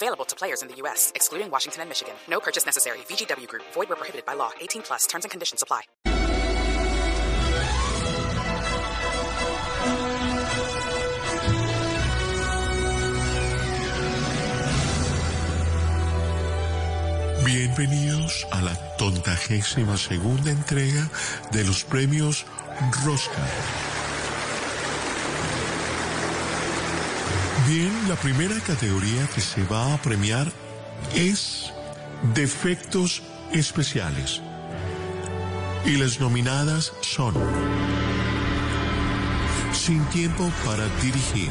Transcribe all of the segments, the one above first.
Available to players in the U.S., excluding Washington and Michigan. No purchase necessary. VGW Group. Void where prohibited by law. 18 plus. Terms and conditions apply. Bienvenidos a la tontagésima segunda entrega de los premios Rosca. Bien, la primera categoría que se va a premiar es defectos especiales. Y las nominadas son Sin tiempo para dirigir,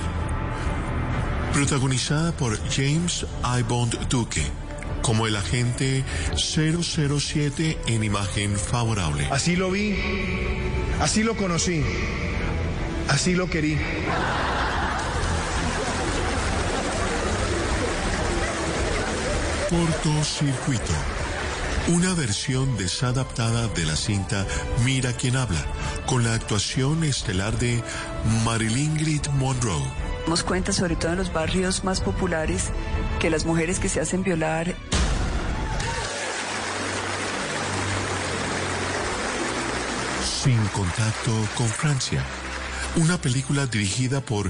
protagonizada por James I. Bond Duque como el agente 007 en imagen favorable. Así lo vi, así lo conocí, así lo querí. Cortocircuito. Una versión desadaptada de la cinta Mira quién habla, con la actuación estelar de Marilyn Grit Monroe. Nos cuenta, sobre todo en los barrios más populares, que las mujeres que se hacen violar Sin contacto con Francia. Una película dirigida por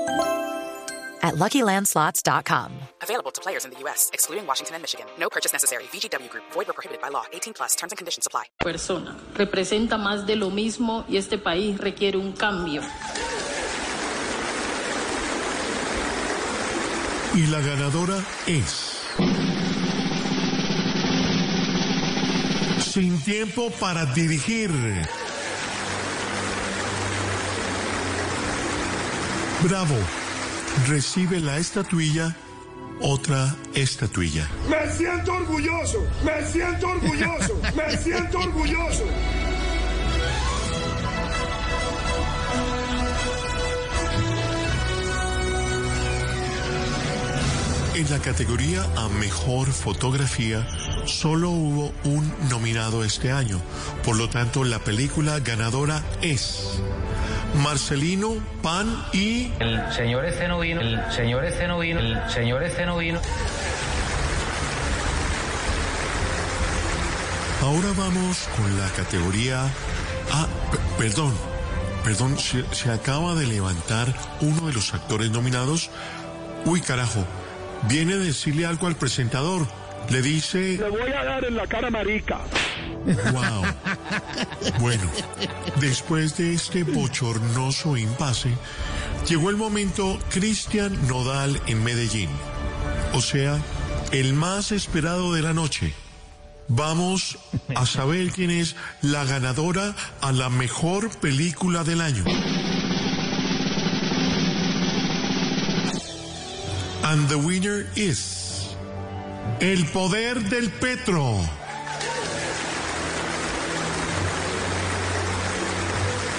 at LuckyLandSlots.com. Available to players in the U.S., excluding Washington and Michigan. No purchase necessary. VGW Group. Void where prohibited by law. 18 plus. Terms and conditions apply. persona. Representa más de lo mismo y este país requiere un cambio. Y la ganadora es... Sin tiempo para dirigir. Bravo. Recibe la estatuilla, otra estatuilla. Me siento orgulloso, me siento orgulloso, me siento orgulloso. En la categoría a mejor fotografía, solo hubo un nominado este año. Por lo tanto, la película ganadora es Marcelino Pan y El señor este no vino, el señor este no vino, el señor este no vino. Ahora vamos con la categoría. Ah, perdón, perdón, se, se acaba de levantar uno de los actores nominados. Uy, carajo, viene a decirle algo al presentador. Le dice. Le voy a dar en la cara marica. Wow. Bueno, después de este bochornoso impasse, llegó el momento Cristian Nodal en Medellín. O sea, el más esperado de la noche. Vamos a saber quién es la ganadora a la mejor película del año. And the winner is El poder del Petro.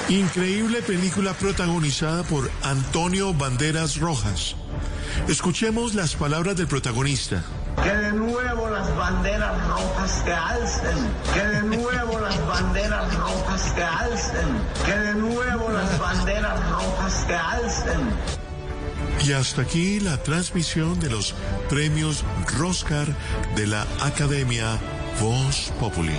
Increíble película protagonizada por Antonio Banderas Rojas. Escuchemos las palabras del protagonista. Que de nuevo las banderas rojas se alcen. Que de nuevo las banderas rojas se alcen. Que de nuevo las banderas rojas se alcen. Y hasta aquí la transmisión de los premios Roscar de la Academia Voz Populi.